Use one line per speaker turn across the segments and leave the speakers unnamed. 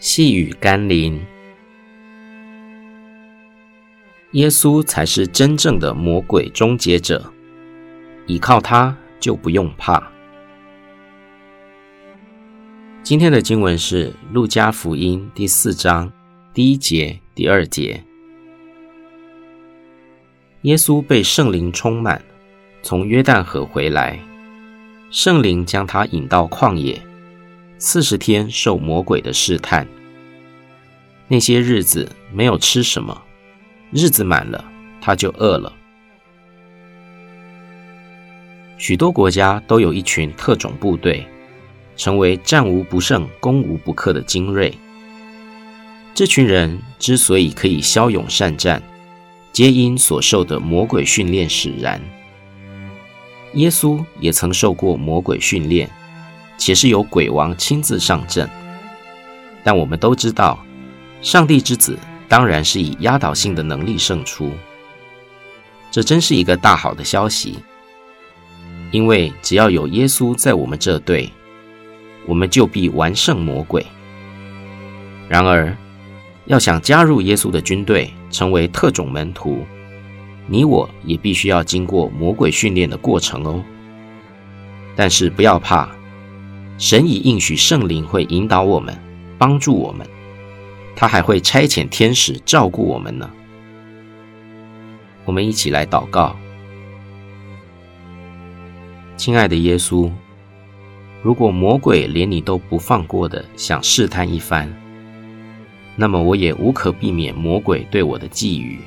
细雨甘霖，耶稣才是真正的魔鬼终结者，依靠他就不用怕。今天的经文是《路加福音》第四章第一节、第二节。耶稣被圣灵充满，从约旦河回来，圣灵将他引到旷野。四十天受魔鬼的试探，那些日子没有吃什么，日子满了他就饿了。许多国家都有一群特种部队，成为战无不胜、攻无不克的精锐。这群人之所以可以骁勇善战，皆因所受的魔鬼训练使然。耶稣也曾受过魔鬼训练。且是由鬼王亲自上阵，但我们都知道，上帝之子当然是以压倒性的能力胜出。这真是一个大好的消息，因为只要有耶稣在我们这队，我们就必完胜魔鬼。然而，要想加入耶稣的军队，成为特种门徒，你我也必须要经过魔鬼训练的过程哦。但是不要怕。神已应许圣灵会引导我们，帮助我们，他还会差遣天使照顾我们呢。我们一起来祷告，亲爱的耶稣，如果魔鬼连你都不放过的想试探一番，那么我也无可避免魔鬼对我的觊觎。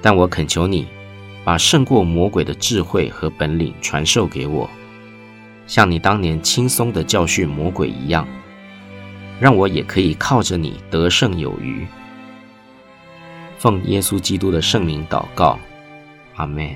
但我恳求你，把胜过魔鬼的智慧和本领传授给我。像你当年轻松的教训魔鬼一样，让我也可以靠着你得胜有余。奉耶稣基督的圣名祷告，阿门。